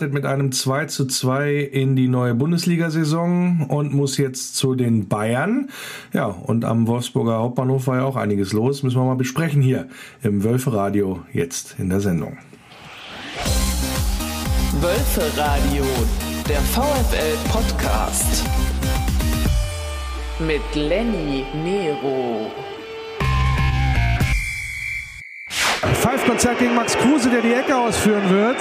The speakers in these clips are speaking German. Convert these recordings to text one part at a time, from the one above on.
mit einem 2 zu 2 in die neue Bundesliga-Saison und muss jetzt zu den Bayern. Ja, und am Wolfsburger Hauptbahnhof war ja auch einiges los. Müssen wir mal besprechen hier im Wölfe-Radio jetzt in der Sendung. Wölfe-Radio, der VfL-Podcast. Mit Lenny Nero. Pfeifkonzert gegen Max Kruse, der die Ecke ausführen wird.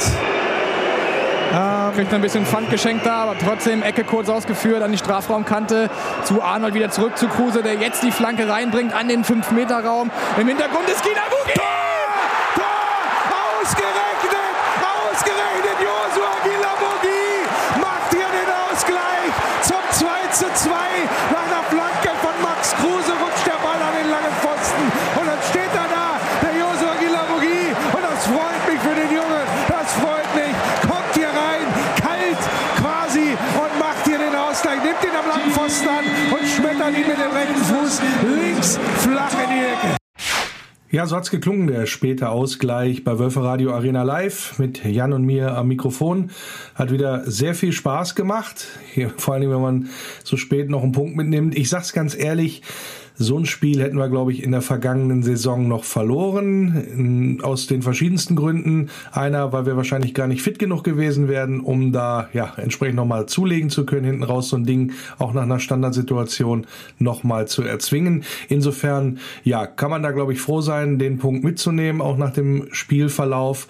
Ähm, Kriegt ein bisschen Pfand geschenkt da, aber trotzdem Ecke kurz ausgeführt an die Strafraumkante zu Arnold wieder zurück zu Kruse, der jetzt die Flanke reinbringt an den 5-Meter-Raum. Im Hintergrund ist Bugi. Tor! Tor! Ausgerechnet schmettert ihn mit dem rechten Fuß links flach in die Ecke. Ja, so hat's geklungen, der späte Ausgleich bei Wölfe Radio Arena Live mit Jan und mir am Mikrofon. Hat wieder sehr viel Spaß gemacht. Hier, vor allem, wenn man so spät noch einen Punkt mitnimmt. Ich sag's ganz ehrlich, so ein Spiel hätten wir, glaube ich, in der vergangenen Saison noch verloren. Aus den verschiedensten Gründen. Einer, weil wir wahrscheinlich gar nicht fit genug gewesen wären, um da ja entsprechend nochmal zulegen zu können, hinten raus so ein Ding auch nach einer Standardsituation nochmal zu erzwingen. Insofern, ja, kann man da, glaube ich, froh sein, den Punkt mitzunehmen, auch nach dem Spielverlauf.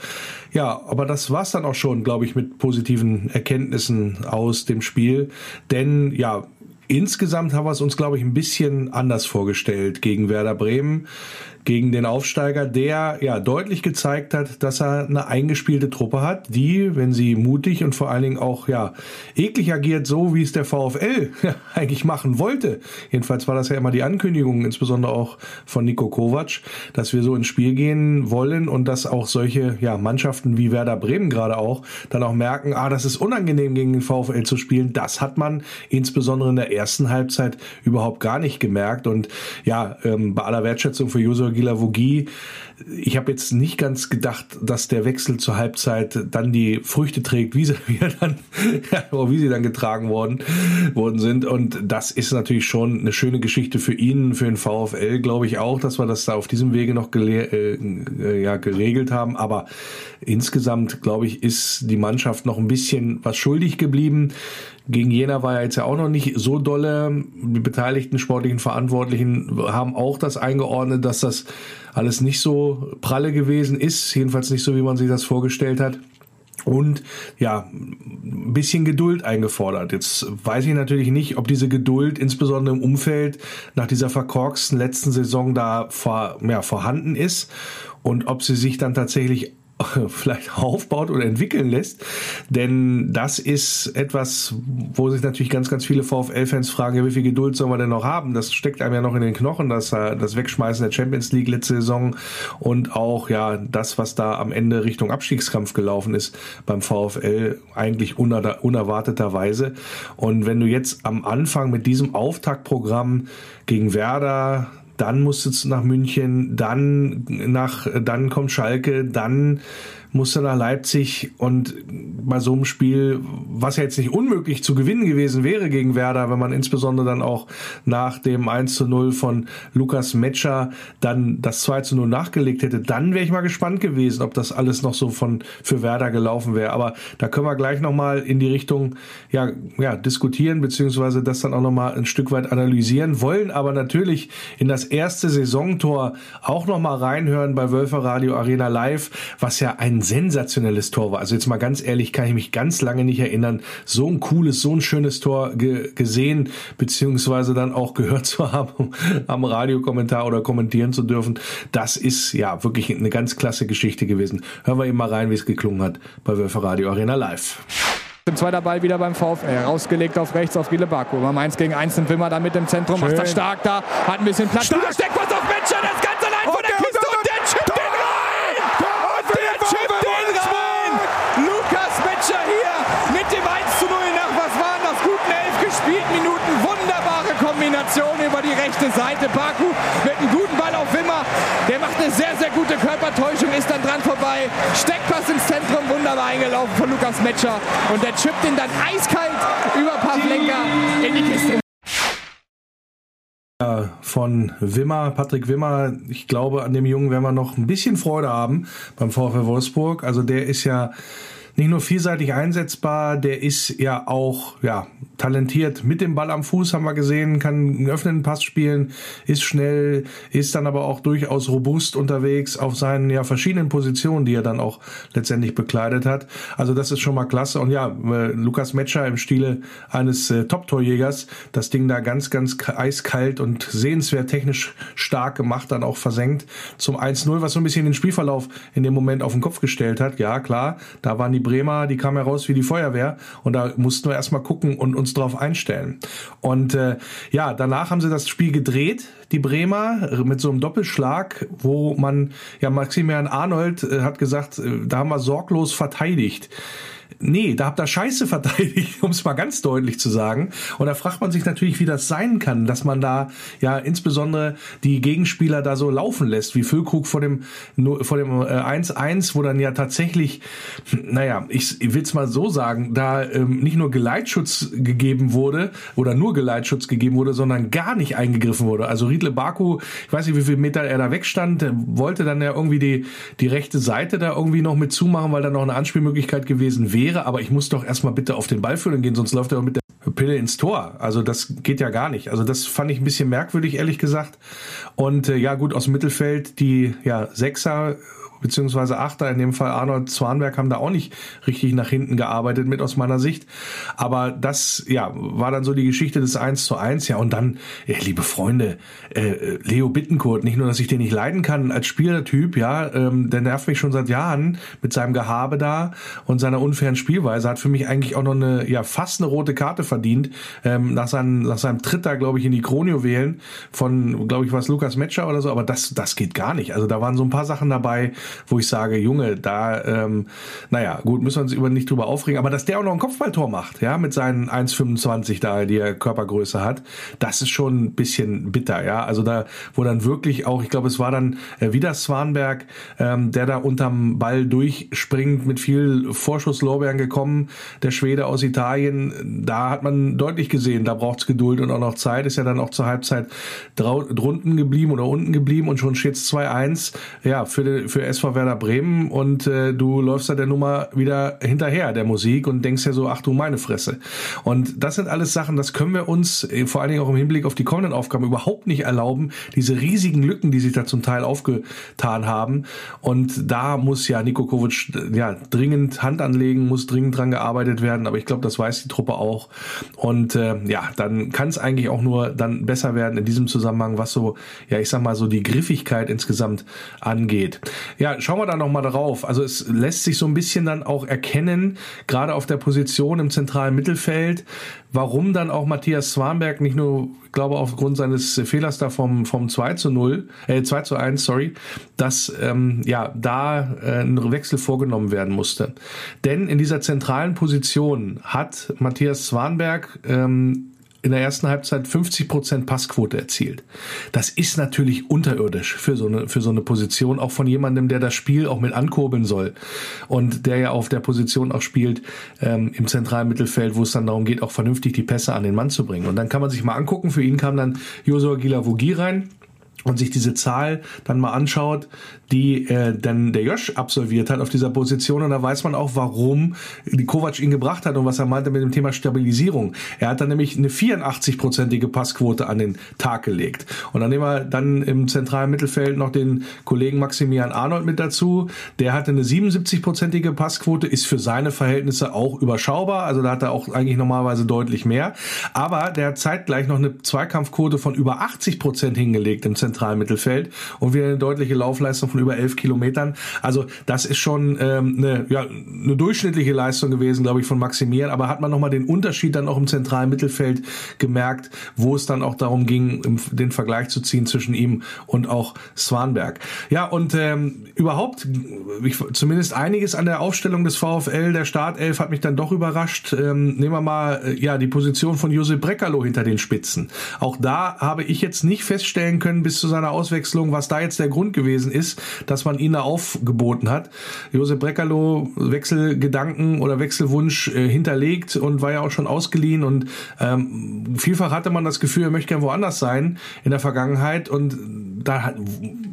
Ja, aber das war's dann auch schon, glaube ich, mit positiven Erkenntnissen aus dem Spiel. Denn ja, Insgesamt haben wir es uns, glaube ich, ein bisschen anders vorgestellt gegen Werder Bremen, gegen den Aufsteiger, der ja deutlich gezeigt hat, dass er eine eingespielte Truppe hat, die, wenn sie mutig und vor allen Dingen auch ja eklig agiert, so wie es der VfL eigentlich machen wollte. Jedenfalls war das ja immer die Ankündigung, insbesondere auch von Nico Kovac, dass wir so ins Spiel gehen wollen und dass auch solche ja Mannschaften wie Werder Bremen gerade auch dann auch merken, ah, das ist unangenehm gegen den VfL zu spielen. Das hat man insbesondere in der ersten Halbzeit überhaupt gar nicht gemerkt und ja, ähm, bei aller Wertschätzung für Josua Gilavogi. Ich habe jetzt nicht ganz gedacht, dass der Wechsel zur Halbzeit dann die Früchte trägt, wie sie, wie dann, wie sie dann getragen worden, worden sind. Und das ist natürlich schon eine schöne Geschichte für ihn, für den VfL, glaube ich auch, dass wir das da auf diesem Wege noch äh, ja, geregelt haben. Aber insgesamt, glaube ich, ist die Mannschaft noch ein bisschen was schuldig geblieben. Gegen Jena war ja jetzt ja auch noch nicht so dolle. Die beteiligten sportlichen Verantwortlichen haben auch das eingeordnet, dass das alles nicht so pralle gewesen ist. Jedenfalls nicht so, wie man sich das vorgestellt hat und ja, ein bisschen Geduld eingefordert. Jetzt weiß ich natürlich nicht, ob diese Geduld insbesondere im Umfeld nach dieser verkorksten letzten Saison da vor, ja, vorhanden ist und ob sie sich dann tatsächlich vielleicht aufbaut oder entwickeln lässt. Denn das ist etwas, wo sich natürlich ganz, ganz viele VfL-Fans fragen, wie viel Geduld sollen wir denn noch haben? Das steckt einem ja noch in den Knochen, dass das Wegschmeißen der Champions League letzte Saison und auch ja das, was da am Ende Richtung Abstiegskampf gelaufen ist beim VfL, eigentlich uner unerwarteterweise. Und wenn du jetzt am Anfang mit diesem Auftaktprogramm gegen Werder dann musst du nach München, dann nach, dann kommt Schalke, dann musste nach Leipzig und bei so einem Spiel, was ja jetzt nicht unmöglich zu gewinnen gewesen wäre gegen Werder, wenn man insbesondere dann auch nach dem 1 zu 0 von Lukas Metscher dann das 2 zu 0 nachgelegt hätte, dann wäre ich mal gespannt gewesen, ob das alles noch so von für Werder gelaufen wäre. Aber da können wir gleich nochmal in die Richtung ja, ja, diskutieren, beziehungsweise das dann auch nochmal ein Stück weit analysieren, wollen aber natürlich in das erste Saisontor auch nochmal reinhören bei Wölfer Radio Arena Live, was ja ein sensationelles Tor war. Also jetzt mal ganz ehrlich, kann ich mich ganz lange nicht erinnern, so ein cooles, so ein schönes Tor ge gesehen, beziehungsweise dann auch gehört zu haben, am Radiokommentar oder kommentieren zu dürfen. Das ist ja wirklich eine ganz klasse Geschichte gewesen. Hören wir eben mal rein, wie es geklungen hat bei Wölfe Radio Arena Live. Zweiter Ball wieder beim VfL. Rausgelegt auf rechts auf Gile Baku. Beim 1 gegen 1 sind Wimmer da mit im Zentrum. Schön. Macht das stark da. Hat ein bisschen Platz. Stark. Steckt was auf Metscher. Der ist ganz allein vor der Kiste. Und der chippt den rein. Und der chippt den rein. Lukas Metscher hier mit dem 1 zu 0 nach, was waren das, guten elf gespielten Minuten. Wunderbare Kombination über die rechte Seite. Baku mit einem guten Ball auf Wimmer. Der macht eine sehr, sehr gute Körpertäuschung ist dann dran vorbei. Steckpass ins Zentrum, wunderbar eingelaufen von Lukas Metscher. Und der chippt ihn dann eiskalt über Pavlenka in die Kiste von Wimmer, Patrick Wimmer. Ich glaube, an dem Jungen werden wir noch ein bisschen Freude haben beim VfL Wolfsburg. Also der ist ja nicht nur vielseitig einsetzbar, der ist ja auch ja talentiert mit dem Ball am Fuß, haben wir gesehen, kann einen öffnenden Pass spielen, ist schnell, ist dann aber auch durchaus robust unterwegs auf seinen ja verschiedenen Positionen, die er dann auch letztendlich bekleidet hat. Also das ist schon mal klasse. Und ja, äh, Lukas Metscher im Stile eines äh, Top-Torjägers, das Ding da ganz, ganz eiskalt und sehenswert technisch stark gemacht, dann auch versenkt zum 1-0, was so ein bisschen den Spielverlauf in dem Moment auf den Kopf gestellt hat. Ja, klar, da waren die Bremer, die kamen heraus wie die Feuerwehr und da mussten wir erstmal gucken und uns darauf einstellen. Und äh, ja, danach haben sie das Spiel gedreht, die Bremer, mit so einem Doppelschlag, wo man, ja, Maximilian Arnold äh, hat gesagt, äh, da haben wir sorglos verteidigt. Nee, da habt ihr Scheiße verteidigt, um es mal ganz deutlich zu sagen. Und da fragt man sich natürlich, wie das sein kann, dass man da ja insbesondere die Gegenspieler da so laufen lässt, wie Füllkrug vor dem vor dem 1-1, äh, wo dann ja tatsächlich, naja, ich, ich will es mal so sagen, da ähm, nicht nur Geleitschutz gegeben wurde oder nur Geleitschutz gegeben wurde, sondern gar nicht eingegriffen wurde. Also Riedle Baku, ich weiß nicht, wie viel Meter er da wegstand, wollte dann ja irgendwie die, die rechte Seite da irgendwie noch mit zumachen, weil da noch eine Anspielmöglichkeit gewesen wäre wäre, aber ich muss doch erstmal bitte auf den Ball führen gehen, sonst läuft er mit der Pille ins Tor. Also das geht ja gar nicht. Also das fand ich ein bisschen merkwürdig, ehrlich gesagt. Und äh, ja, gut, aus dem Mittelfeld die ja, Sechser beziehungsweise Achter, in dem Fall Arnold Zwanberg, haben da auch nicht richtig nach hinten gearbeitet mit aus meiner Sicht. Aber das, ja, war dann so die Geschichte des 1 zu 1. Ja, und dann, ja, liebe Freunde, äh, Leo Bittenkurt, nicht nur, dass ich den nicht leiden kann als Spielertyp, ja, ähm, der nervt mich schon seit Jahren mit seinem Gehabe da und seiner unfairen Spielweise, hat für mich eigentlich auch noch eine, ja, fast eine rote Karte verdient, ähm, nach, seinem, nach seinem Tritt da, glaube ich, in die Kronio wählen von, glaube ich, was Lukas Metscher oder so, aber das, das geht gar nicht. Also da waren so ein paar Sachen dabei, wo ich sage, Junge, da, ähm, naja, gut, müssen wir uns über nicht drüber aufregen, aber dass der auch noch ein Kopfballtor macht, ja, mit seinen 1,25 da, die er Körpergröße hat, das ist schon ein bisschen bitter, ja. Also da, wo dann wirklich auch, ich glaube, es war dann äh, wieder Swanberg, ähm, der da unterm Ball durchspringt, mit viel Vorschusslorbeeren gekommen, der Schwede aus Italien, da hat man deutlich gesehen, da braucht's Geduld und auch noch Zeit, ist ja dann auch zur Halbzeit drunten geblieben oder unten geblieben und schon steht's 2-1, ja, für, für SV SV Werder Bremen und äh, du läufst da der Nummer wieder hinterher, der Musik und denkst ja so, ach du meine Fresse. Und das sind alles Sachen, das können wir uns äh, vor allen Dingen auch im Hinblick auf die kommenden Aufgaben überhaupt nicht erlauben, diese riesigen Lücken, die sich da zum Teil aufgetan haben. Und da muss ja Nico Kovic ja dringend Hand anlegen, muss dringend dran gearbeitet werden, aber ich glaube, das weiß die Truppe auch. Und äh, ja, dann kann es eigentlich auch nur dann besser werden in diesem Zusammenhang, was so, ja, ich sag mal so die Griffigkeit insgesamt angeht. Ja, schauen wir da nochmal drauf. Also es lässt sich so ein bisschen dann auch erkennen, gerade auf der Position im zentralen Mittelfeld, warum dann auch Matthias Swanberg nicht nur, ich glaube, aufgrund seines Fehlers da vom, vom 2 zu 0, äh, 2 zu 1, sorry, dass ähm, ja da äh, ein Wechsel vorgenommen werden musste. Denn in dieser zentralen Position hat Matthias Swanberg ähm, in der ersten Halbzeit 50 Prozent Passquote erzielt. Das ist natürlich unterirdisch für so eine für so eine Position, auch von jemandem, der das Spiel auch mit ankurbeln soll und der ja auf der Position auch spielt ähm, im zentralen Mittelfeld, wo es dann darum geht, auch vernünftig die Pässe an den Mann zu bringen. Und dann kann man sich mal angucken. Für ihn kam dann Josua Gilavogi rein und sich diese Zahl dann mal anschaut, die äh, dann der Josh absolviert hat auf dieser Position und da weiß man auch, warum die Kovac ihn gebracht hat und was er meinte mit dem Thema Stabilisierung. Er hat dann nämlich eine 84-prozentige Passquote an den Tag gelegt. Und dann nehmen wir dann im zentralen Mittelfeld noch den Kollegen Maximilian Arnold mit dazu. Der hatte eine 77-prozentige Passquote, ist für seine Verhältnisse auch überschaubar. Also da hat er auch eigentlich normalerweise deutlich mehr. Aber der hat zeitgleich noch eine Zweikampfquote von über 80 Prozent hingelegt im zentralen Mittelfeld und wieder eine deutliche Laufleistung von über elf Kilometern. Also das ist schon ähm, eine, ja, eine durchschnittliche Leistung gewesen, glaube ich, von Maximieren. Aber hat man nochmal den Unterschied dann auch im zentralen Mittelfeld gemerkt, wo es dann auch darum ging, den Vergleich zu ziehen zwischen ihm und auch Swanberg. Ja, und ähm, überhaupt, ich, zumindest einiges an der Aufstellung des VfL, der Startelf hat mich dann doch überrascht. Ähm, nehmen wir mal äh, ja die Position von Josep Breckerlo hinter den Spitzen. Auch da habe ich jetzt nicht feststellen können bis zu seiner Auswechslung, was da jetzt der Grund gewesen ist, dass man ihn da aufgeboten hat. Josep Breckerlo Wechselgedanken oder Wechselwunsch äh, hinterlegt und war ja auch schon ausgeliehen und ähm, vielfach hatte man das Gefühl, er möchte gern woanders sein in der Vergangenheit und da hat,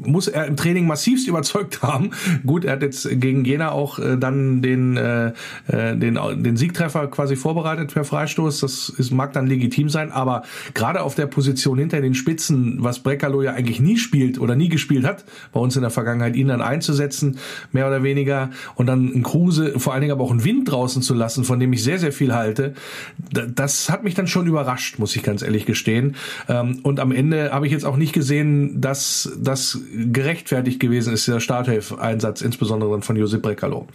muss er im Training massivst überzeugt haben. Gut, er hat jetzt gegen Jena auch äh, dann den, äh, äh, den, den Siegtreffer quasi vorbereitet per Freistoß. Das ist, mag dann legitim sein, aber gerade auf der Position hinter den Spitzen, was Breckerlo ja eigentlich nie spielt oder nie gespielt hat, bei uns in der Vergangenheit, ihn dann einzusetzen, mehr oder weniger, und dann ein Kruse, vor allen Dingen aber auch einen Wind draußen zu lassen, von dem ich sehr, sehr viel halte, das hat mich dann schon überrascht, muss ich ganz ehrlich gestehen. Ähm, und am Ende habe ich jetzt auch nicht gesehen, dass das gerechtfertigt gewesen ist, dieser Starthilfeinsatz, insbesondere von Josip Brekalo.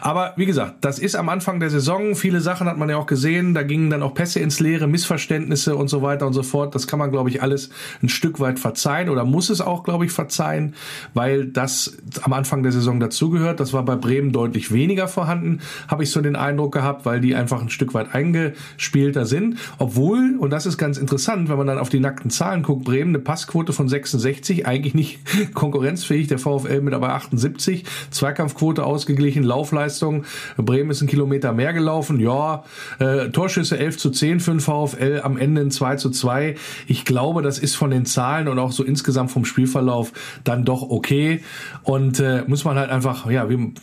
Aber wie gesagt, das ist am Anfang der Saison. Viele Sachen hat man ja auch gesehen. Da gingen dann auch Pässe ins Leere, Missverständnisse und so weiter und so fort. Das kann man, glaube ich, alles ein Stück weit verzeihen oder muss es auch, glaube ich, verzeihen, weil das am Anfang der Saison dazugehört. Das war bei Bremen deutlich weniger vorhanden, habe ich so den Eindruck gehabt, weil die einfach ein Stück weit eingespielter sind. Obwohl, und das ist ganz interessant, wenn man dann auf die nackten Zahlen guckt, Bremen eine Passquote von 66, eigentlich nicht konkurrenzfähig, der VfL mit aber 78, Zweikampfquote ausgeglichen, Laufleistung, Bremen ist ein Kilometer mehr gelaufen, ja, äh, Torschüsse 11 zu 10 für den VfL, am Ende ein 2 zu 2. Ich glaube, das ist von den Zahlen und auch so insgesamt vom Spielverlauf dann doch okay und äh, muss man halt einfach, ja, wie ein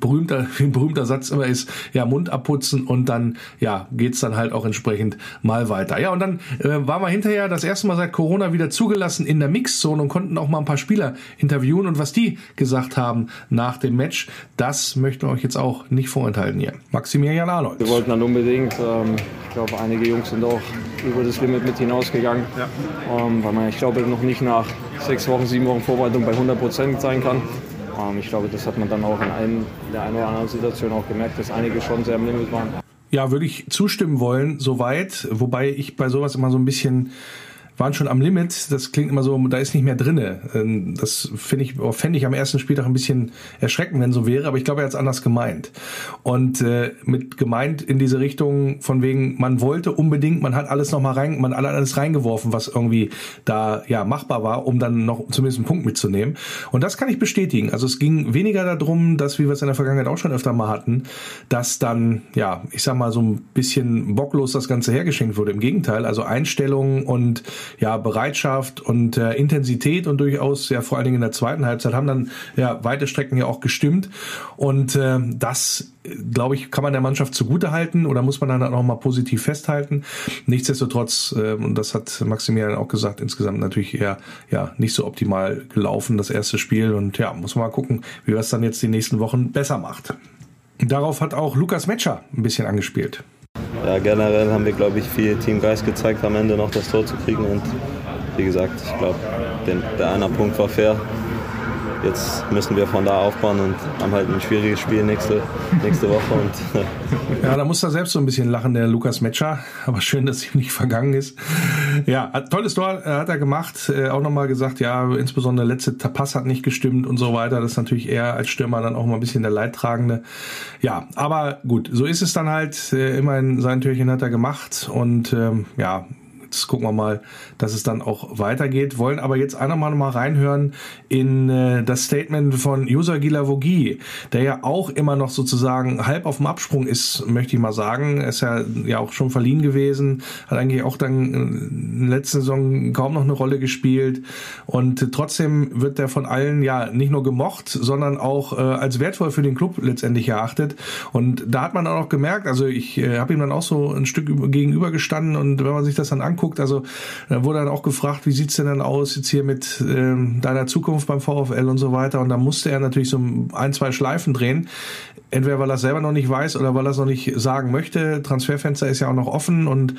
berühmter, wie ein berühmter Satz immer ist, ja, Mund abputzen und dann, ja, geht's dann halt auch entsprechend mal weiter. Ja, und dann äh, waren wir hinterher das erste Mal seit Corona wieder zugelassen in der Mixzone und konnten auch mal ein paar Spieler interviewen und was die gesagt haben nach dem Match, das möchten wir euch jetzt auch nicht vorenthalten hier. Maximilian Arnold. Wir wollten dann unbedingt, ähm, ich glaube, einige Jungs sind auch über das Limit mit hinausgegangen, ja. ähm, weil man, ich glaube, noch nicht nach sechs Wochen, sieben Wochen Vorbereitung bei 100 Prozent sein kann. Ähm, ich glaube, das hat man dann auch in, ein, der einen oder anderen Situation auch gemerkt, dass einige schon sehr am Limit waren. Ja, würde ich zustimmen wollen, soweit. Wobei ich bei sowas immer so ein bisschen waren schon am Limit. Das klingt immer so, da ist nicht mehr drinne. Ähm, das finde ich, fände ich am ersten Spieltag ein bisschen erschreckend, wenn so wäre. Aber ich glaube, er hat es anders gemeint. Und äh, mit gemeint in diese Richtung von wegen, man wollte unbedingt, man hat alles noch mal rein, man hat alles reingeworfen, was irgendwie da ja machbar war, um dann noch zumindest einen Punkt mitzunehmen. Und das kann ich bestätigen. Also es ging weniger darum, dass wie wir es in der Vergangenheit auch schon öfter mal hatten, dass dann ja, ich sag mal so ein bisschen bocklos das Ganze hergeschenkt wurde. Im Gegenteil, also Einstellungen und ja, Bereitschaft und äh, Intensität und durchaus ja vor allen Dingen in der zweiten Halbzeit haben dann ja weite Strecken ja auch gestimmt und äh, das glaube ich, kann man der Mannschaft zugute halten oder muss man dann auch mal positiv festhalten. Nichtsdestotrotz, äh, und das hat Maximilian auch gesagt, insgesamt natürlich eher ja nicht so optimal gelaufen, das erste Spiel. Und ja, muss man mal gucken, wie er es dann jetzt die nächsten Wochen besser macht. Darauf hat auch Lukas Metscher ein bisschen angespielt ja, generell haben wir, glaube ich, viel Teamgeist gezeigt, am Ende noch das Tor zu kriegen. Und wie gesagt, ich glaube, der eine Punkt war fair. Jetzt müssen wir von da aufbauen und haben halt ein schwieriges Spiel nächste, nächste Woche. Und, ja, da muss er selbst so ein bisschen lachen, der Lukas Metscher. Aber schön, dass ihm nicht vergangen ist. Ja, tolles Tor äh, hat er gemacht. Äh, auch nochmal gesagt, ja, insbesondere der letzte Pass hat nicht gestimmt und so weiter. Das ist natürlich eher als Stürmer dann auch mal ein bisschen der Leidtragende. Ja, aber gut, so ist es dann halt. Äh, immerhin sein Türchen hat er gemacht und ähm, ja, jetzt gucken wir mal, dass es dann auch weitergeht. Wollen aber jetzt einmal mal reinhören in äh, das Statement von User Gilavogi, der ja auch immer noch sozusagen halb auf dem Absprung ist, möchte ich mal sagen. Ist ja, ja auch schon verliehen gewesen, hat eigentlich auch dann in der letzten Saison kaum noch eine Rolle gespielt und trotzdem wird er von allen ja nicht nur gemocht, sondern auch äh, als wertvoll für den Club letztendlich erachtet. Und da hat man auch gemerkt, also ich äh, habe ihm dann auch so ein Stück gegenüber gestanden und wenn man sich das dann anguckt, anguckt. Also da wurde dann auch gefragt, wie sieht's denn dann aus jetzt hier mit ähm, deiner Zukunft beim VfL und so weiter. Und da musste er natürlich so ein, zwei Schleifen drehen. Entweder weil er es selber noch nicht weiß oder weil er es noch nicht sagen möchte. Transferfenster ist ja auch noch offen und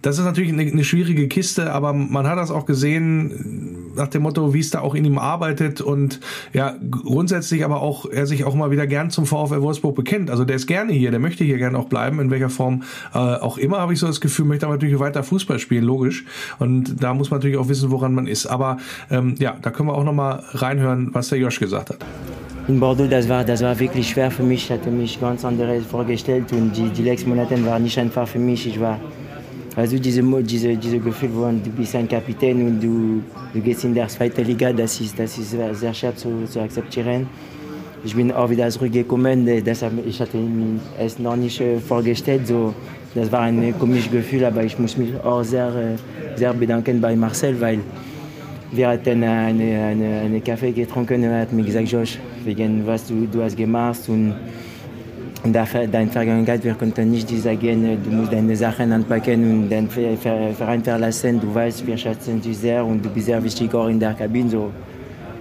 das ist natürlich eine, eine schwierige Kiste, aber man hat das auch gesehen nach dem Motto, wie es da auch in ihm arbeitet und ja, grundsätzlich aber auch, er sich auch mal wieder gern zum VfL Wolfsburg bekennt. Also der ist gerne hier, der möchte hier gerne auch bleiben, in welcher Form äh, auch immer, habe ich so das Gefühl, möchte aber natürlich weiter Fußball spielen, logisch. Und da muss man natürlich auch wissen, woran man ist. Aber ähm, ja, da können wir auch nochmal reinhören, was der Josh gesagt hat. In Bordeaux, das war, das war wirklich schwer für mich. Ich hatte mich ganz anders vorgestellt und die, die letzten Monate waren nicht einfach für mich. Ich war Also diese, diese, diese Gefühl, wo du bist ein Kapitän und du, du gehst in der zweiten Liga, das ist, das ist sehr schwer zu, zu akzeptieren. Ich bin auch wieder zurückgekommen, deshalb ich hatte es noch nicht vorgestellt. So, das war ein komisches Gefühl, aber ich muss mich auch sehr, sehr bedanken bei Marcel, weil wir hatten eine, eine, eine Kaffee getrunken und er hat mir gesagt, Josh, wegen was du, du hast gemacht und in der, deiner Vergangenheit, wir konnten nicht sagen, du musst deine Sachen anpacken und den Verein verlassen. Du weißt, wir schätzen dich sehr und du bist sehr wichtig auch in der Kabine. So,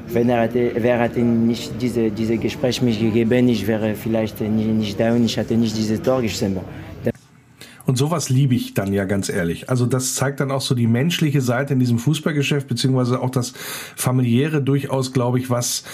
wenn er hatte, wer hatte nicht diese, diese Gespräch mich gegeben, ich wäre vielleicht nicht, nicht da und ich hatte nicht dieses Tor gesehen. Und sowas liebe ich dann ja ganz ehrlich. Also das zeigt dann auch so die menschliche Seite in diesem Fußballgeschäft, beziehungsweise auch das familiäre durchaus, glaube ich, was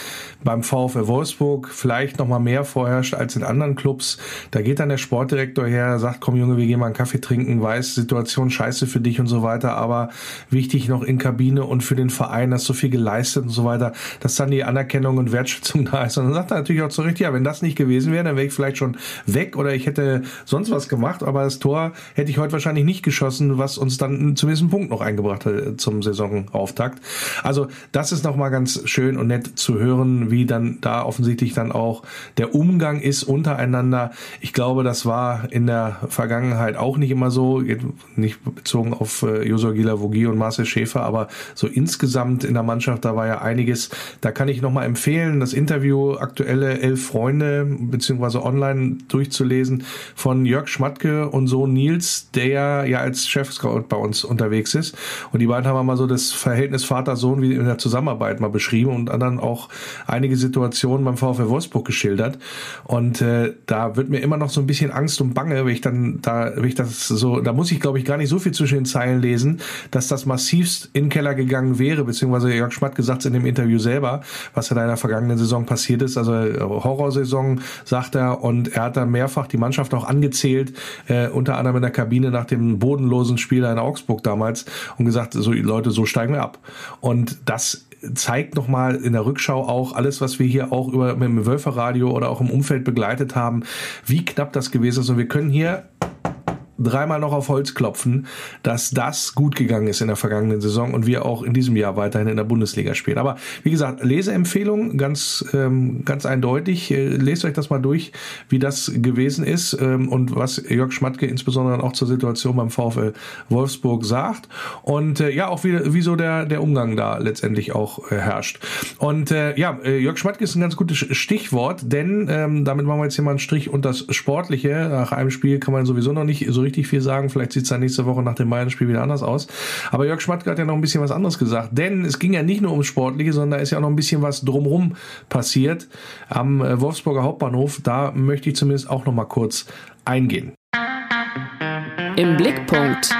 beim VfL Wolfsburg vielleicht noch mal mehr vorherrscht als in anderen Clubs. Da geht dann der Sportdirektor her, sagt, komm Junge, wir gehen mal einen Kaffee trinken, weiß, Situation scheiße für dich und so weiter, aber wichtig noch in Kabine und für den Verein, hast so viel geleistet und so weiter, dass dann die Anerkennung und Wertschätzung da ist. Und dann sagt er natürlich auch zu Recht, ja, wenn das nicht gewesen wäre, dann wäre ich vielleicht schon weg oder ich hätte sonst was gemacht, aber das Tor hätte ich heute wahrscheinlich nicht geschossen, was uns dann zumindest einen Punkt noch eingebracht hat zum Saisonauftakt. Also das ist nochmal ganz schön und nett zu hören, wie dann da offensichtlich dann auch der Umgang ist untereinander. Ich glaube, das war in der Vergangenheit auch nicht immer so, nicht bezogen auf äh, Josua Gilavogi und Marcel Schäfer, aber so insgesamt in der Mannschaft, da war ja einiges. Da kann ich nochmal empfehlen, das Interview aktuelle Elf Freunde beziehungsweise online durchzulesen von Jörg Schmatke und so Nils, der ja als Chef-Scout bei uns unterwegs ist. Und die beiden haben mal so das Verhältnis Vater-Sohn wie in der Zusammenarbeit mal beschrieben und dann auch einige Situationen beim VfL Wolfsburg geschildert. Und äh, da wird mir immer noch so ein bisschen Angst und Bange, wenn ich dann da, wenn ich das so, da muss ich glaube ich gar nicht so viel zwischen den Zeilen lesen, dass das massivst in den Keller gegangen wäre, beziehungsweise Jörg Schmatt gesagt in dem Interview selber, was in der vergangenen Saison passiert ist. Also Horrorsaison, sagt er, und er hat da mehrfach die Mannschaft auch angezählt, äh, unter anderem in der Kabine nach dem bodenlosen Spiel in Augsburg damals und gesagt, so Leute, so steigen wir ab. Und das zeigt nochmal in der Rückschau auch alles, was wir hier auch über mit dem Wölferradio oder auch im Umfeld begleitet haben, wie knapp das gewesen ist. Und wir können hier dreimal noch auf Holz klopfen, dass das gut gegangen ist in der vergangenen Saison und wir auch in diesem Jahr weiterhin in der Bundesliga spielen. Aber wie gesagt, Leseempfehlung ganz ähm, ganz eindeutig. Äh, lest euch das mal durch, wie das gewesen ist ähm, und was Jörg Schmatke insbesondere auch zur Situation beim VfL Wolfsburg sagt und äh, ja auch wie, wie so der der Umgang da letztendlich auch äh, herrscht. Und äh, ja, äh, Jörg Schmatke ist ein ganz gutes Stichwort, denn ähm, damit machen wir jetzt hier mal einen Strich und das Sportliche. Nach einem Spiel kann man sowieso noch nicht so richtig viel sagen. Vielleicht sieht es dann nächste Woche nach dem Bayern-Spiel wieder anders aus. Aber Jörg Schmatke hat ja noch ein bisschen was anderes gesagt. Denn es ging ja nicht nur ums Sportliche, sondern da ist ja auch noch ein bisschen was drumherum passiert am äh, Wolfsburger Hauptbahnhof. Da möchte ich zumindest auch noch mal kurz eingehen. Im Blickpunkt.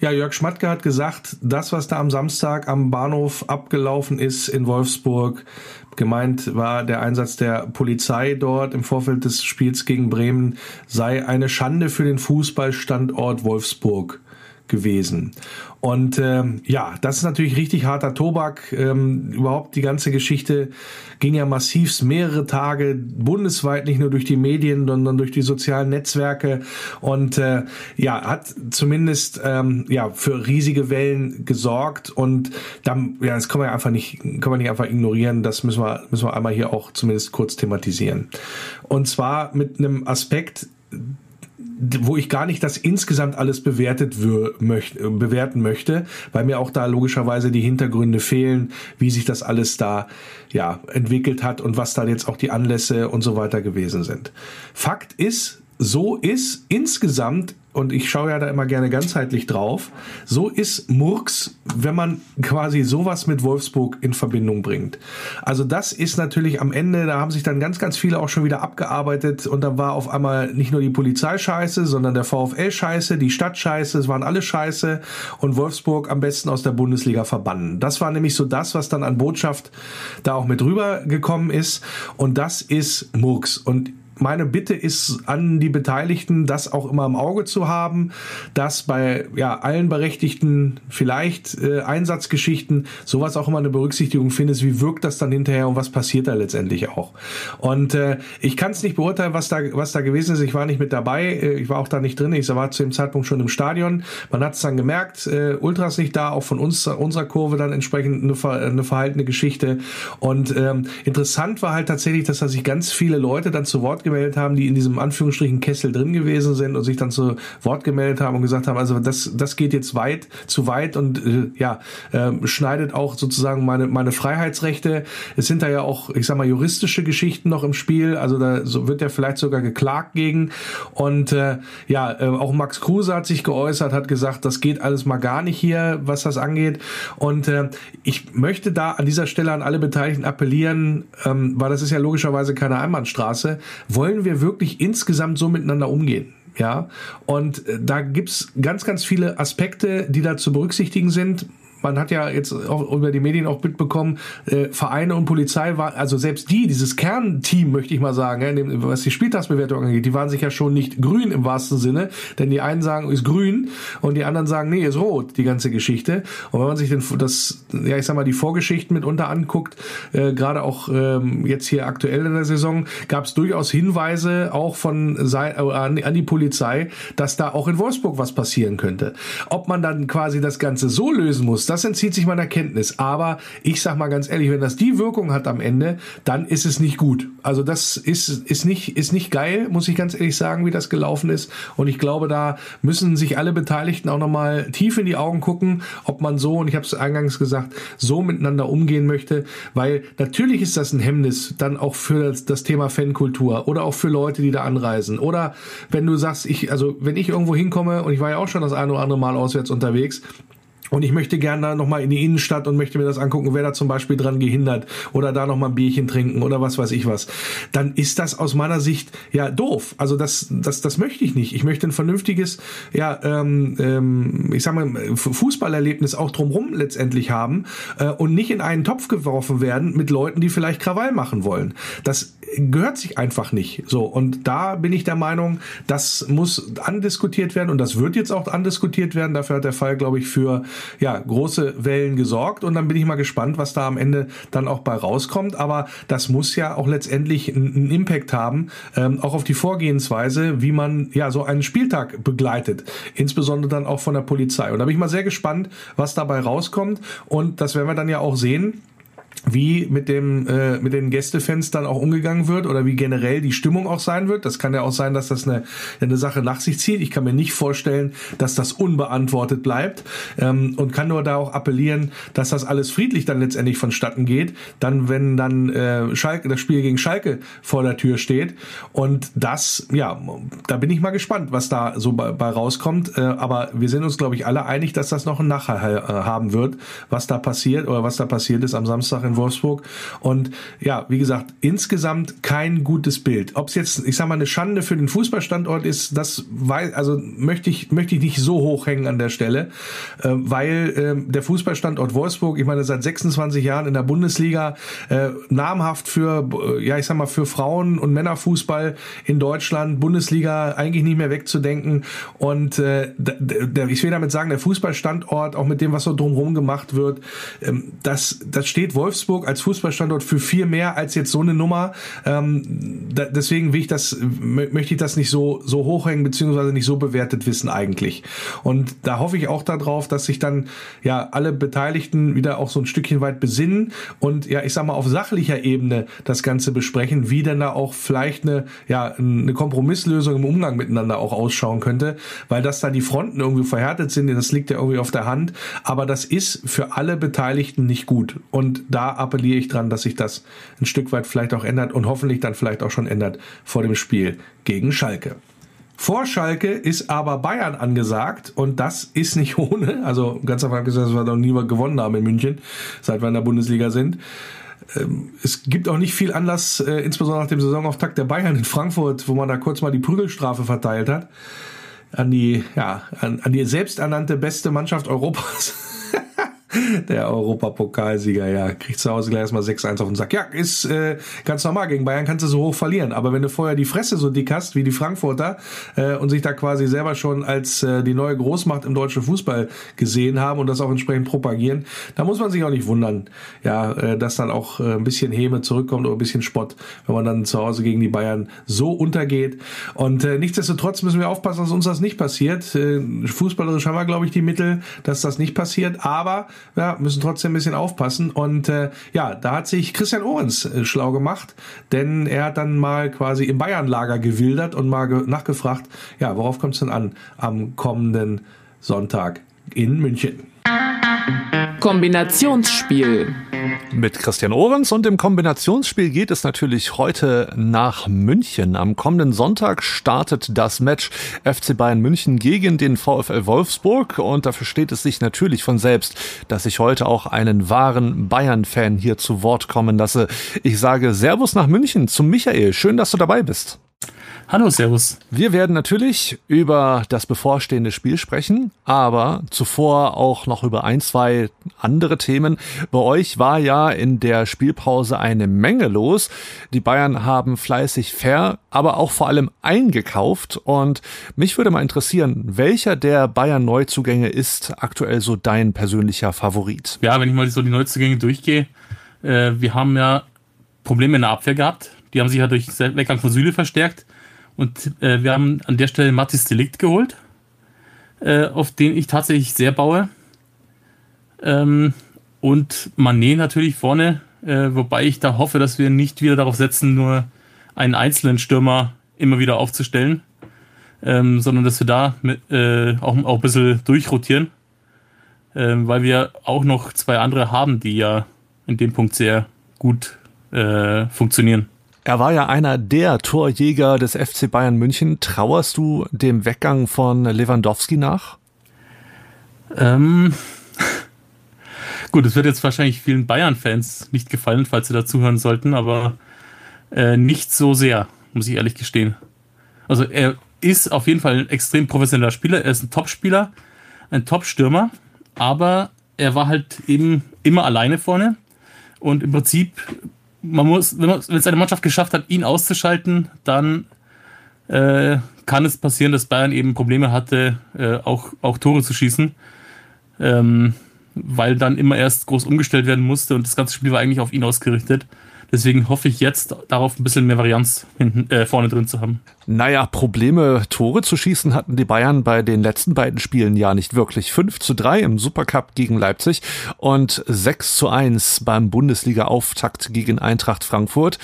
Ja, Jörg Schmatke hat gesagt, das, was da am Samstag am Bahnhof abgelaufen ist in Wolfsburg, gemeint war der Einsatz der Polizei dort im Vorfeld des Spiels gegen Bremen, sei eine Schande für den Fußballstandort Wolfsburg gewesen. Und ähm, ja, das ist natürlich richtig harter Tobak. Ähm, überhaupt die ganze Geschichte ging ja massivst mehrere Tage bundesweit, nicht nur durch die Medien, sondern durch die sozialen Netzwerke und äh, ja, hat zumindest ähm, ja für riesige Wellen gesorgt und dann ja, das kann man ja einfach nicht, kann man nicht einfach ignorieren. Das müssen wir müssen wir einmal hier auch zumindest kurz thematisieren. Und zwar mit einem Aspekt wo ich gar nicht das insgesamt alles bewertet möchte, bewerten möchte, weil mir auch da logischerweise die Hintergründe fehlen, wie sich das alles da ja entwickelt hat und was da jetzt auch die Anlässe und so weiter gewesen sind. Fakt ist, so ist insgesamt und ich schaue ja da immer gerne ganzheitlich drauf, so ist Murks, wenn man quasi sowas mit Wolfsburg in Verbindung bringt. Also das ist natürlich am Ende, da haben sich dann ganz, ganz viele auch schon wieder abgearbeitet und da war auf einmal nicht nur die Polizei scheiße, sondern der VfL scheiße, die Stadt scheiße, es waren alle scheiße und Wolfsburg am besten aus der Bundesliga verbannen. Das war nämlich so das, was dann an Botschaft da auch mit rübergekommen ist und das ist Murks und meine Bitte ist an die Beteiligten, das auch immer im Auge zu haben, dass bei ja, allen Berechtigten vielleicht äh, Einsatzgeschichten sowas auch immer eine Berücksichtigung findet, wie wirkt das dann hinterher und was passiert da letztendlich auch. Und äh, ich kann es nicht beurteilen, was da, was da gewesen ist. Ich war nicht mit dabei, äh, ich war auch da nicht drin, ich war zu dem Zeitpunkt schon im Stadion. Man hat es dann gemerkt, äh, Ultras nicht da, auch von uns, unserer Kurve dann entsprechend eine, eine verhaltene Geschichte. Und ähm, interessant war halt tatsächlich, dass da sich ganz viele Leute dann zu Wort gemeldet haben, die in diesem Anführungsstrichen Kessel drin gewesen sind und sich dann zu Wort gemeldet haben und gesagt haben, also das, das geht jetzt weit, zu weit und äh, ja, äh, schneidet auch sozusagen meine, meine Freiheitsrechte. Es sind da ja auch, ich sag mal, juristische Geschichten noch im Spiel, also da wird ja vielleicht sogar geklagt gegen. Und äh, ja, äh, auch Max Kruse hat sich geäußert, hat gesagt, das geht alles mal gar nicht hier, was das angeht. Und äh, ich möchte da an dieser Stelle an alle Beteiligten appellieren, ähm, weil das ist ja logischerweise keine Einbahnstraße. Wollen wir wirklich insgesamt so miteinander umgehen? Ja, und äh, da gibt's ganz, ganz viele Aspekte, die da zu berücksichtigen sind man hat ja jetzt auch über die Medien auch mitbekommen, äh, Vereine und Polizei war, also selbst die, dieses Kernteam, möchte ich mal sagen, ja, was die Spieltagsbewertung angeht, die waren sich ja schon nicht grün im wahrsten Sinne, denn die einen sagen, ist grün und die anderen sagen, nee, ist rot, die ganze Geschichte. Und wenn man sich denn das, ja, ich sag mal, die Vorgeschichten mitunter anguckt, äh, gerade auch ähm, jetzt hier aktuell in der Saison, gab es durchaus Hinweise auch von äh, an, an die Polizei, dass da auch in Wolfsburg was passieren könnte. Ob man dann quasi das Ganze so lösen muss, das entzieht sich meiner Kenntnis. Aber ich sag mal ganz ehrlich, wenn das die Wirkung hat am Ende, dann ist es nicht gut. Also das ist, ist nicht, ist nicht geil, muss ich ganz ehrlich sagen, wie das gelaufen ist. Und ich glaube, da müssen sich alle Beteiligten auch nochmal tief in die Augen gucken, ob man so, und ich habe es eingangs gesagt, so miteinander umgehen möchte. Weil natürlich ist das ein Hemmnis dann auch für das, das Thema Fankultur oder auch für Leute, die da anreisen. Oder wenn du sagst, ich, also wenn ich irgendwo hinkomme, und ich war ja auch schon das eine oder andere Mal auswärts unterwegs, und ich möchte gerne da nochmal in die Innenstadt und möchte mir das angucken, wer da zum Beispiel dran gehindert oder da nochmal ein Bierchen trinken oder was weiß ich was. Dann ist das aus meiner Sicht ja doof. Also das, das, das möchte ich nicht. Ich möchte ein vernünftiges, ja, ähm, ähm, ich sag mal, Fußballerlebnis auch drumrum letztendlich haben äh, und nicht in einen Topf geworfen werden mit Leuten, die vielleicht Krawall machen wollen. Das gehört sich einfach nicht. So, und da bin ich der Meinung, das muss andiskutiert werden und das wird jetzt auch andiskutiert werden. Dafür hat der Fall, glaube ich, für ja, große Wellen gesorgt und dann bin ich mal gespannt, was da am Ende dann auch bei rauskommt. Aber das muss ja auch letztendlich einen Impact haben, ähm, auch auf die Vorgehensweise, wie man ja so einen Spieltag begleitet, insbesondere dann auch von der Polizei. Und da bin ich mal sehr gespannt, was dabei rauskommt und das werden wir dann ja auch sehen wie mit dem äh, mit den Gästefans dann auch umgegangen wird oder wie generell die Stimmung auch sein wird. Das kann ja auch sein, dass das eine eine Sache nach sich zieht. Ich kann mir nicht vorstellen, dass das unbeantwortet bleibt ähm, und kann nur da auch appellieren, dass das alles friedlich dann letztendlich vonstatten geht. Dann wenn dann äh, Schalke das Spiel gegen Schalke vor der Tür steht und das ja, da bin ich mal gespannt, was da so bei, bei rauskommt. Äh, aber wir sind uns glaube ich alle einig, dass das noch ein Nachhall äh, haben wird, was da passiert oder was da passiert ist am Samstag in Wolfsburg. Und ja, wie gesagt, insgesamt kein gutes Bild. Ob es jetzt, ich sag mal, eine Schande für den Fußballstandort ist, das weil, also möchte ich, möchte ich nicht so hoch hängen an der Stelle, äh, weil äh, der Fußballstandort Wolfsburg, ich meine, seit 26 Jahren in der Bundesliga, äh, namhaft für, äh, ja, ich sag mal, für Frauen- und Männerfußball in Deutschland, Bundesliga eigentlich nicht mehr wegzudenken. Und äh, der, ich will damit sagen, der Fußballstandort, auch mit dem, was so drumherum gemacht wird, ähm, das, das steht Wolfsburg Wolfsburg als Fußballstandort für viel mehr als jetzt so eine Nummer. Ähm, da, deswegen will ich das, möchte ich das nicht so, so hochhängen, beziehungsweise nicht so bewertet wissen eigentlich. Und da hoffe ich auch darauf, dass sich dann ja alle Beteiligten wieder auch so ein Stückchen weit besinnen und ja, ich sag mal, auf sachlicher Ebene das Ganze besprechen, wie denn da auch vielleicht eine, ja, eine Kompromisslösung im Umgang miteinander auch ausschauen könnte, weil dass da die Fronten irgendwie verhärtet sind, das liegt ja irgendwie auf der Hand, aber das ist für alle Beteiligten nicht gut. Und da appelliere ich dran, dass sich das ein Stück weit vielleicht auch ändert und hoffentlich dann vielleicht auch schon ändert vor dem Spiel gegen Schalke. Vor Schalke ist aber Bayern angesagt und das ist nicht ohne. Also ganz einfach gesagt, dass wir noch nie gewonnen haben in München, seit wir in der Bundesliga sind. Ähm, es gibt auch nicht viel Anlass, äh, insbesondere nach dem Saisonauftakt der Bayern in Frankfurt, wo man da kurz mal die Prügelstrafe verteilt hat, an die, ja, an, an die selbsternannte beste Mannschaft Europas. Der Europapokalsieger, ja, kriegt zu Hause gleich erstmal 6-1 auf den Sack. Ja, ist äh, ganz normal. Gegen Bayern kannst du so hoch verlieren. Aber wenn du vorher die Fresse so dick hast wie die Frankfurter äh, und sich da quasi selber schon als äh, die neue Großmacht im deutschen Fußball gesehen haben und das auch entsprechend propagieren, da muss man sich auch nicht wundern, ja, äh, dass dann auch äh, ein bisschen Häme zurückkommt oder ein bisschen Spott, wenn man dann zu Hause gegen die Bayern so untergeht. Und äh, nichtsdestotrotz müssen wir aufpassen, dass uns das nicht passiert. Äh, fußballerisch haben wir, glaube ich, die Mittel, dass das nicht passiert. Aber ja, müssen trotzdem ein bisschen aufpassen. Und äh, ja, da hat sich Christian Ohrens äh, schlau gemacht, denn er hat dann mal quasi im Bayern-Lager gewildert und mal nachgefragt, ja, worauf kommt es denn an am kommenden Sonntag in München? Kombinationsspiel. Mit Christian Ohrens und im Kombinationsspiel geht es natürlich heute nach München. Am kommenden Sonntag startet das Match FC Bayern München gegen den VfL Wolfsburg und dafür steht es sich natürlich von selbst, dass ich heute auch einen wahren Bayern-Fan hier zu Wort kommen lasse. Ich sage Servus nach München zum Michael. Schön, dass du dabei bist. Hallo, Servus. Wir werden natürlich über das bevorstehende Spiel sprechen, aber zuvor auch noch über ein, zwei andere Themen. Bei euch war ja in der Spielpause eine Menge los. Die Bayern haben fleißig fair, aber auch vor allem eingekauft und mich würde mal interessieren, welcher der Bayern Neuzugänge ist aktuell so dein persönlicher Favorit? Ja, wenn ich mal so die Neuzugänge durchgehe, äh, wir haben ja Probleme in der Abwehr gehabt. Die haben sich ja durch Weggang von Süle verstärkt. Und äh, wir haben an der Stelle Mathis Delikt geholt, äh, auf den ich tatsächlich sehr baue. Ähm, und Manet natürlich vorne, äh, wobei ich da hoffe, dass wir nicht wieder darauf setzen, nur einen einzelnen Stürmer immer wieder aufzustellen, ähm, sondern dass wir da mit, äh, auch, auch ein bisschen durchrotieren, ähm, weil wir auch noch zwei andere haben, die ja in dem Punkt sehr gut äh, funktionieren. Er war ja einer der Torjäger des FC Bayern München. Trauerst du dem Weggang von Lewandowski nach? Ähm, gut, es wird jetzt wahrscheinlich vielen Bayern-Fans nicht gefallen, falls sie dazuhören sollten, aber äh, nicht so sehr, muss ich ehrlich gestehen. Also er ist auf jeden Fall ein extrem professioneller Spieler, er ist ein Top-Spieler, ein Top-Stürmer, aber er war halt eben immer alleine vorne und im Prinzip man muss, wenn, man, wenn es eine Mannschaft geschafft hat, ihn auszuschalten, dann äh, kann es passieren, dass Bayern eben Probleme hatte, äh, auch, auch Tore zu schießen. Ähm, weil dann immer erst groß umgestellt werden musste und das ganze Spiel war eigentlich auf ihn ausgerichtet. Deswegen hoffe ich jetzt darauf, ein bisschen mehr Varianz hinten, äh, vorne drin zu haben. Naja, Probleme, Tore zu schießen hatten die Bayern bei den letzten beiden Spielen ja nicht wirklich. 5 zu 3 im Supercup gegen Leipzig und 6 zu 1 beim Bundesliga-Auftakt gegen Eintracht Frankfurt.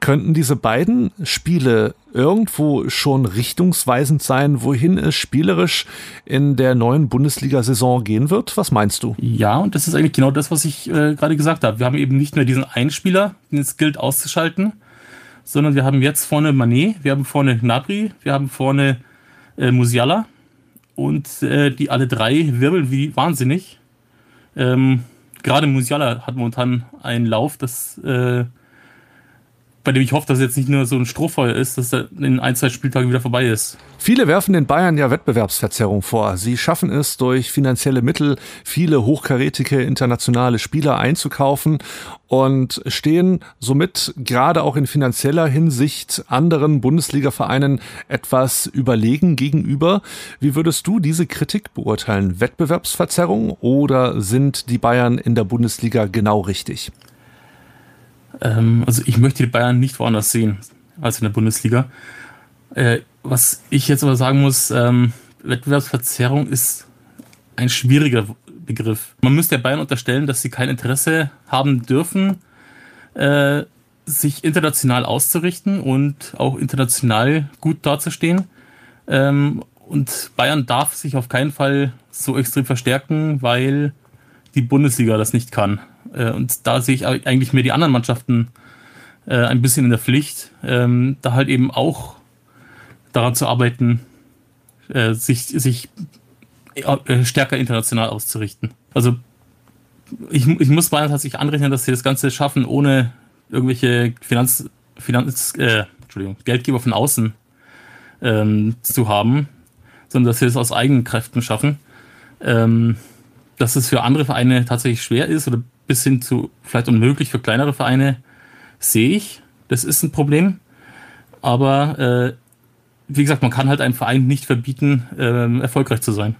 Könnten diese beiden Spiele irgendwo schon richtungsweisend sein, wohin es spielerisch in der neuen Bundesliga-Saison gehen wird? Was meinst du? Ja, und das ist eigentlich genau das, was ich äh, gerade gesagt habe. Wir haben eben nicht mehr diesen Einspieler, den es gilt auszuschalten, sondern wir haben jetzt vorne Manet, wir haben vorne Gnabry, wir haben vorne äh, Musiala und äh, die alle drei wirbeln wie wahnsinnig. Ähm, gerade Musiala hat momentan einen Lauf, das äh, bei dem ich hoffe, dass es jetzt nicht nur so ein Strohfeuer ist, dass er in ein, zwei Spieltagen wieder vorbei ist. Viele werfen den Bayern ja Wettbewerbsverzerrung vor. Sie schaffen es durch finanzielle Mittel, viele hochkarätige internationale Spieler einzukaufen und stehen somit gerade auch in finanzieller Hinsicht anderen Bundesliga-Vereinen etwas überlegen gegenüber. Wie würdest du diese Kritik beurteilen? Wettbewerbsverzerrung oder sind die Bayern in der Bundesliga genau richtig? Ähm, also ich möchte die Bayern nicht woanders sehen als in der Bundesliga. Äh, was ich jetzt aber sagen muss, ähm, Wettbewerbsverzerrung ist ein schwieriger Begriff. Man müsste der Bayern unterstellen, dass sie kein Interesse haben dürfen, äh, sich international auszurichten und auch international gut dazustehen. Ähm, und Bayern darf sich auf keinen Fall so extrem verstärken, weil die Bundesliga das nicht kann. Äh, und da sehe ich eigentlich mehr die anderen Mannschaften äh, ein bisschen in der Pflicht, ähm, da halt eben auch daran zu arbeiten, äh, sich, sich stärker international auszurichten. Also ich, ich muss Bayern tatsächlich anrechnen, dass sie das Ganze schaffen, ohne irgendwelche Finanz, Finanz, äh, Entschuldigung, Geldgeber von außen ähm, zu haben, sondern dass sie das aus eigenen Kräften schaffen. Ähm, dass es für andere Vereine tatsächlich schwer ist oder bis hin zu vielleicht unmöglich für kleinere Vereine, sehe ich. Das ist ein Problem. Aber äh, wie gesagt, man kann halt einem Verein nicht verbieten, äh, erfolgreich zu sein.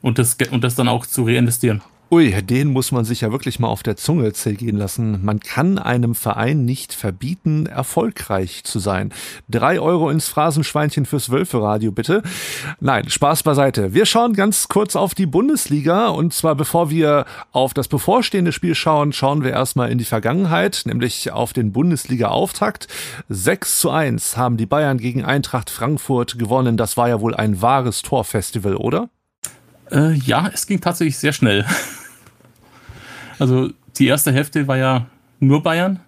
Und das, und das dann auch zu reinvestieren. Ui, den muss man sich ja wirklich mal auf der Zunge zergehen lassen. Man kann einem Verein nicht verbieten, erfolgreich zu sein. Drei Euro ins Phrasenschweinchen fürs Wölferadio, bitte. Nein, Spaß beiseite. Wir schauen ganz kurz auf die Bundesliga und zwar bevor wir auf das bevorstehende Spiel schauen, schauen wir erstmal in die Vergangenheit, nämlich auf den Bundesliga-Auftakt. 6 zu 1 haben die Bayern gegen Eintracht Frankfurt gewonnen. Das war ja wohl ein wahres Torfestival, oder? Äh, ja, es ging tatsächlich sehr schnell. Also die erste Hälfte war ja nur Bayern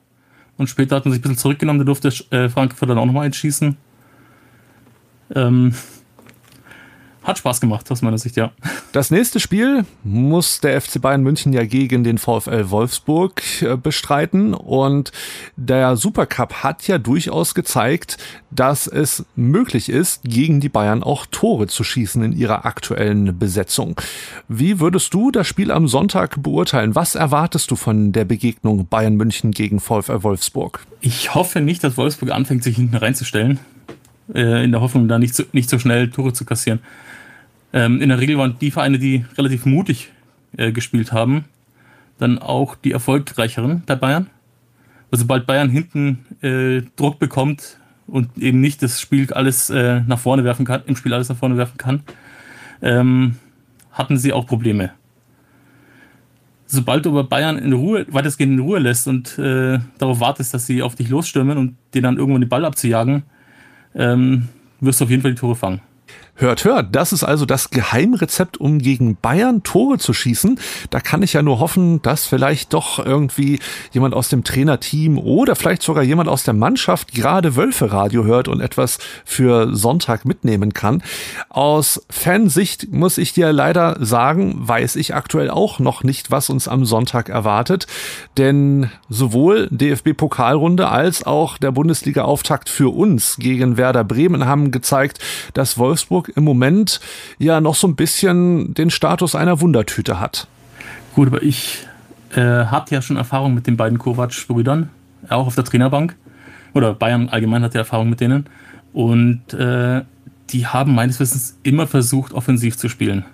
und später hat man sich ein bisschen zurückgenommen, da durfte äh, Frankfurt dann auch nochmal entschießen. Ähm, hat Spaß gemacht, aus meiner Sicht, ja. Das nächste Spiel muss der FC Bayern München ja gegen den VfL Wolfsburg äh, bestreiten. Und der Supercup hat ja durchaus gezeigt, dass es möglich ist, gegen die Bayern auch Tore zu schießen in ihrer aktuellen Besetzung. Wie würdest du das Spiel am Sonntag beurteilen? Was erwartest du von der Begegnung Bayern München gegen VfL Wolfsburg? Ich hoffe nicht, dass Wolfsburg anfängt, sich hinten reinzustellen. Äh, in der Hoffnung, da nicht so, nicht so schnell Tore zu kassieren. Ähm, in der Regel waren die Vereine, die relativ mutig äh, gespielt haben, dann auch die erfolgreicheren der Bayern. Also sobald Bayern hinten äh, Druck bekommt und eben nicht das Spiel alles äh, nach vorne werfen kann, im Spiel alles nach vorne werfen kann, ähm, hatten sie auch Probleme. Sobald du aber Bayern in Ruhe, weitestgehend in Ruhe lässt und äh, darauf wartest, dass sie auf dich losstürmen und dir dann irgendwann den Ball abzujagen, ähm, wirst du auf jeden Fall die Tore fangen. Hört, hört, das ist also das Geheimrezept, um gegen Bayern Tore zu schießen. Da kann ich ja nur hoffen, dass vielleicht doch irgendwie jemand aus dem Trainerteam oder vielleicht sogar jemand aus der Mannschaft gerade Wölfe-Radio hört und etwas für Sonntag mitnehmen kann. Aus Fansicht muss ich dir leider sagen, weiß ich aktuell auch noch nicht, was uns am Sonntag erwartet. Denn sowohl DFB-Pokalrunde als auch der Bundesliga-Auftakt für uns gegen Werder Bremen haben gezeigt, dass Wolfsburg im Moment ja noch so ein bisschen den Status einer Wundertüte hat. Gut, aber ich äh, habe ja schon Erfahrung mit den beiden Kovac-Brüdern, auch auf der Trainerbank. Oder Bayern allgemein hat ja Erfahrung mit denen. Und äh, die haben meines Wissens immer versucht, offensiv zu spielen.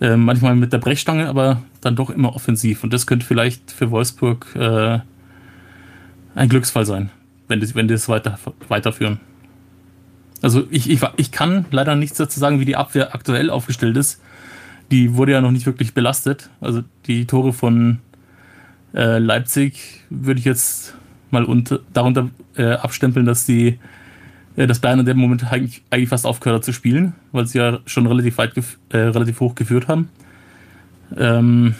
Äh, manchmal mit der Brechstange, aber dann doch immer offensiv. Und das könnte vielleicht für Wolfsburg äh, ein Glücksfall sein, wenn die, wenn weiter, weiterführen. Also ich, ich, ich kann leider nichts dazu sagen, wie die Abwehr aktuell aufgestellt ist. Die wurde ja noch nicht wirklich belastet. Also die Tore von äh, Leipzig würde ich jetzt mal unter, darunter äh, abstempeln, dass die äh, dass Bayern in dem Moment eigentlich, eigentlich fast aufgehört hat zu spielen, weil sie ja schon relativ weit äh, relativ hoch geführt haben. Ähm,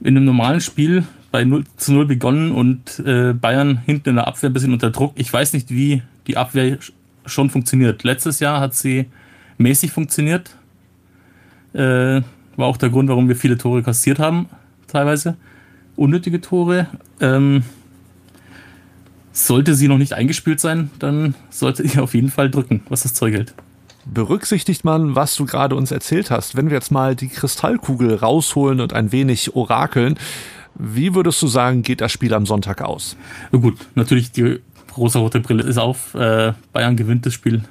in einem normalen Spiel bei 0 zu 0 begonnen und äh, Bayern hinten in der Abwehr ein bisschen unter Druck. Ich weiß nicht, wie die Abwehr schon funktioniert. Letztes Jahr hat sie mäßig funktioniert. Äh, war auch der Grund, warum wir viele Tore kassiert haben, teilweise. Unnötige Tore. Ähm, sollte sie noch nicht eingespielt sein, dann sollte ich auf jeden Fall drücken, was das Zeug hält. Berücksichtigt man, was du gerade uns erzählt hast, wenn wir jetzt mal die Kristallkugel rausholen und ein wenig orakeln, wie würdest du sagen, geht das Spiel am Sonntag aus? Gut, natürlich die rosa-rote Brille ist auf. Äh, Bayern gewinnt das Spiel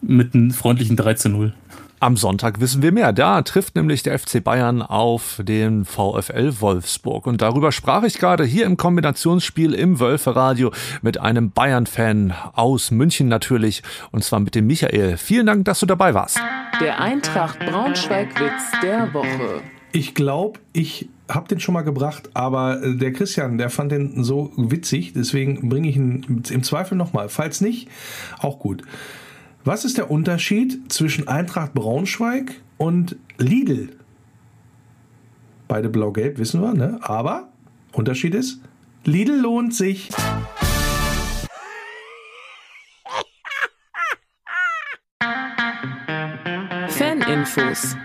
mit einem freundlichen 3 zu 0. Am Sonntag wissen wir mehr. Da trifft nämlich der FC Bayern auf den VfL Wolfsburg. Und darüber sprach ich gerade hier im Kombinationsspiel im Wölferadio mit einem Bayern-Fan aus München natürlich. Und zwar mit dem Michael. Vielen Dank, dass du dabei warst. Der Eintracht Braunschweig-Witz der Woche. Ich glaube, ich habe den schon mal gebracht, aber äh, der Christian, der fand den so witzig, deswegen bringe ich ihn im Zweifel nochmal. Falls nicht, auch gut. Was ist der Unterschied zwischen Eintracht Braunschweig und Lidl? Beide blau-gelb, wissen wir, ne? Aber Unterschied ist, Lidl lohnt sich. Faninfos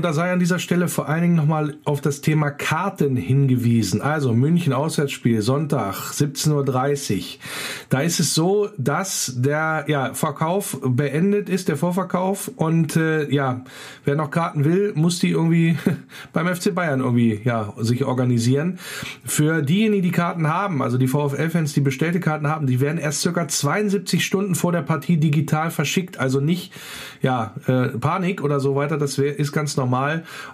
Und da sei an dieser Stelle vor allen Dingen nochmal auf das Thema Karten hingewiesen. Also München Auswärtsspiel, Sonntag, 17.30 Uhr. Da ist es so, dass der ja, Verkauf beendet ist, der Vorverkauf. Und äh, ja, wer noch Karten will, muss die irgendwie beim FC Bayern irgendwie ja, sich organisieren. Für diejenigen, die Karten haben, also die VfL-Fans, die bestellte Karten haben, die werden erst circa 72 Stunden vor der Partie digital verschickt. Also nicht ja, äh, Panik oder so weiter. Das wär, ist ganz normal.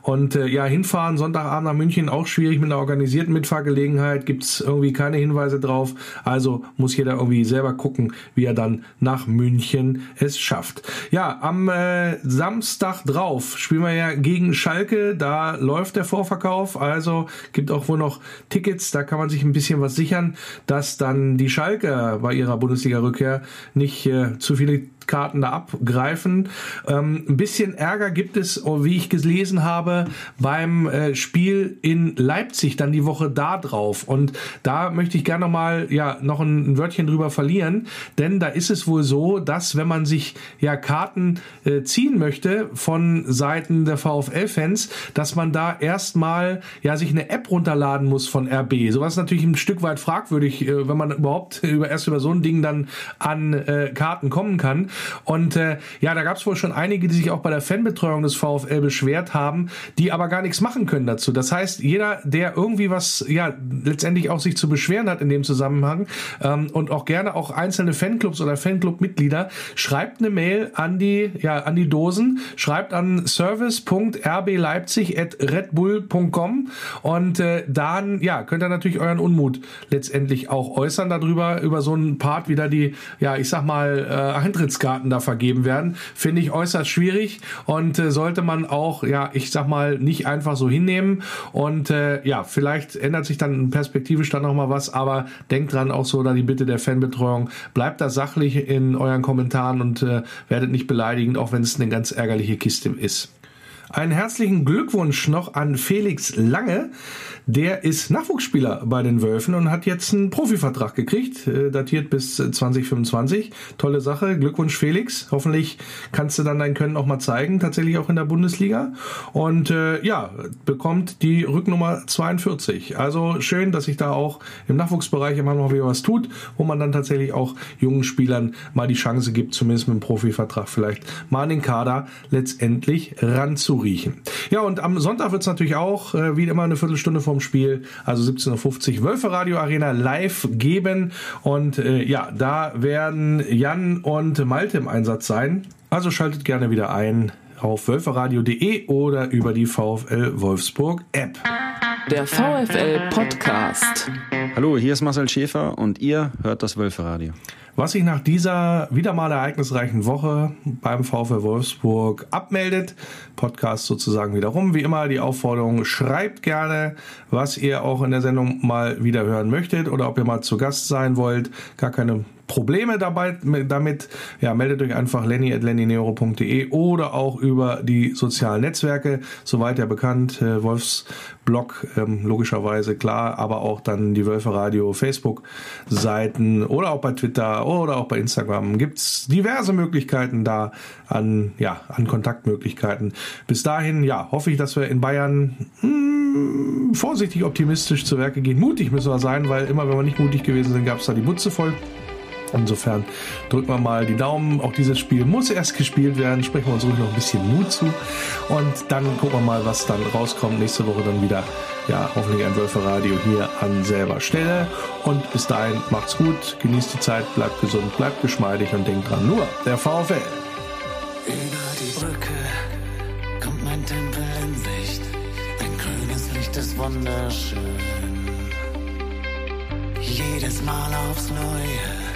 Und äh, ja, hinfahren Sonntagabend nach München auch schwierig mit einer organisierten Mitfahrgelegenheit. Gibt's irgendwie keine Hinweise drauf. Also muss jeder irgendwie selber gucken, wie er dann nach München es schafft. Ja, am äh, Samstag drauf spielen wir ja gegen Schalke. Da läuft der Vorverkauf. Also gibt auch wohl noch Tickets. Da kann man sich ein bisschen was sichern, dass dann die Schalke bei ihrer Bundesliga-Rückkehr nicht äh, zu viele Karten da abgreifen. Ähm, ein bisschen Ärger gibt es, oh, wie ich gelesen habe, beim äh, Spiel in Leipzig dann die Woche da drauf. Und da möchte ich gerne noch mal ja noch ein, ein, Wörtchen drüber verlieren, denn da ist es wohl so, dass wenn man sich ja Karten äh, ziehen möchte von Seiten der VfL-Fans, dass man da erstmal ja sich eine App runterladen muss von RB. Sowas ist natürlich ein Stück weit fragwürdig, äh, wenn man überhaupt über erst über so ein Ding dann an äh, Karten kommen kann. Und äh, ja, da gab es wohl schon einige, die sich auch bei der Fanbetreuung des VfL beschwert haben, die aber gar nichts machen können dazu. Das heißt, jeder, der irgendwie was, ja, letztendlich auch sich zu beschweren hat in dem Zusammenhang ähm, und auch gerne auch einzelne Fanclubs oder Fanclub-Mitglieder, schreibt eine Mail an die, ja, an die Dosen, schreibt an service.rbleipzig@redbull.com und äh, dann, ja, könnt ihr natürlich euren Unmut letztendlich auch äußern darüber, über so einen Part wieder die, ja, ich sag mal, äh, Eintrittskarten Karten da vergeben werden, finde ich äußerst schwierig und äh, sollte man auch, ja, ich sag mal, nicht einfach so hinnehmen. Und äh, ja, vielleicht ändert sich dann perspektivisch dann nochmal was, aber denkt dran, auch so da die Bitte der Fanbetreuung, bleibt da sachlich in euren Kommentaren und äh, werdet nicht beleidigend, auch wenn es eine ganz ärgerliche Kiste ist. Einen herzlichen Glückwunsch noch an Felix Lange. Der ist Nachwuchsspieler bei den Wölfen und hat jetzt einen Profivertrag gekriegt, äh, datiert bis 2025. Tolle Sache. Glückwunsch Felix. Hoffentlich kannst du dann dein Können auch mal zeigen, tatsächlich auch in der Bundesliga. Und äh, ja, bekommt die Rücknummer 42. Also schön, dass sich da auch im Nachwuchsbereich immer noch wieder was tut, wo man dann tatsächlich auch jungen Spielern mal die Chance gibt, zumindest mit dem Profivertrag vielleicht mal an den Kader letztendlich ranzuriechen. Ja, und am Sonntag wird es natürlich auch äh, wie immer eine Viertelstunde vom Spiel, also 17.50 Uhr, Wölfe Radio Arena live geben. Und äh, ja, da werden Jan und Malte im Einsatz sein. Also schaltet gerne wieder ein auf wölferadio.de oder über die VfL Wolfsburg App. Der VfL Podcast. Hallo, hier ist Marcel Schäfer und ihr hört das Wölferadio. Was sich nach dieser wieder mal ereignisreichen Woche beim VfL Wolfsburg abmeldet, Podcast sozusagen wiederum, wie immer die Aufforderung, schreibt gerne, was ihr auch in der Sendung mal wieder hören möchtet oder ob ihr mal zu Gast sein wollt. Gar keine Probleme dabei damit, ja, meldet euch einfach lenny.lennyneuro.de oder auch über die sozialen Netzwerke, soweit ja bekannt, äh, Wolfsblog ähm, logischerweise klar, aber auch dann die Wölfe Radio Facebook Seiten oder auch bei Twitter oder auch bei Instagram gibt's diverse Möglichkeiten da an ja, an Kontaktmöglichkeiten. Bis dahin, ja, hoffe ich, dass wir in Bayern mh, hm, vorsichtig optimistisch zu Werke gehen. Mutig müssen wir sein, weil immer wenn wir nicht mutig gewesen sind, gab's da die Butze voll. Insofern drücken wir mal die Daumen. Auch dieses Spiel muss erst gespielt werden. Sprechen wir uns ruhig noch ein bisschen Mut zu. Und dann gucken wir mal, was dann rauskommt. Nächste Woche dann wieder, ja, hoffentlich ein Wölferadio hier an selber Stelle. Und bis dahin macht's gut, genießt die Zeit, bleibt gesund, bleibt geschmeidig und denkt dran, nur der VfL. Über die Brücke kommt mein Tempel in Sicht. Dein grünes Licht ist wunderschön. Jedes Mal aufs Neue